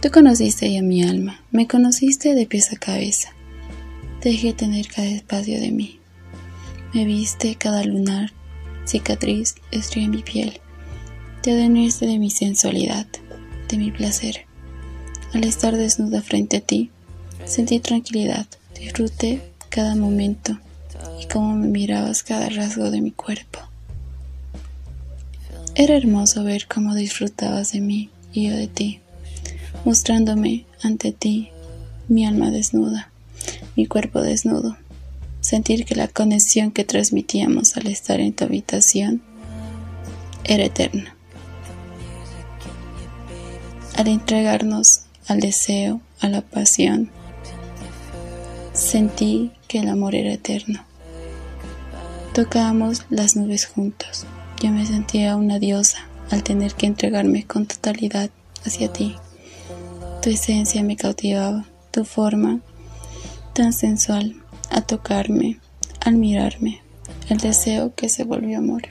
Tú conociste ya mi alma, me conociste de pies a cabeza. Dejé tener cada espacio de mí. Me viste cada lunar, cicatriz, estría en mi piel. Te adeniste de mi sensualidad, de mi placer. Al estar desnuda frente a ti, sentí tranquilidad, disfruté cada momento y cómo me mirabas cada rasgo de mi cuerpo. Era hermoso ver cómo disfrutabas de mí y yo de ti, mostrándome ante ti mi alma desnuda, mi cuerpo desnudo, sentir que la conexión que transmitíamos al estar en tu habitación era eterna. Al entregarnos al deseo, a la pasión. Sentí que el amor era eterno. Tocábamos las nubes juntos. Yo me sentía una diosa al tener que entregarme con totalidad hacia ti. Tu esencia me cautivaba, tu forma tan sensual a tocarme, al mirarme, el deseo que se volvió amor.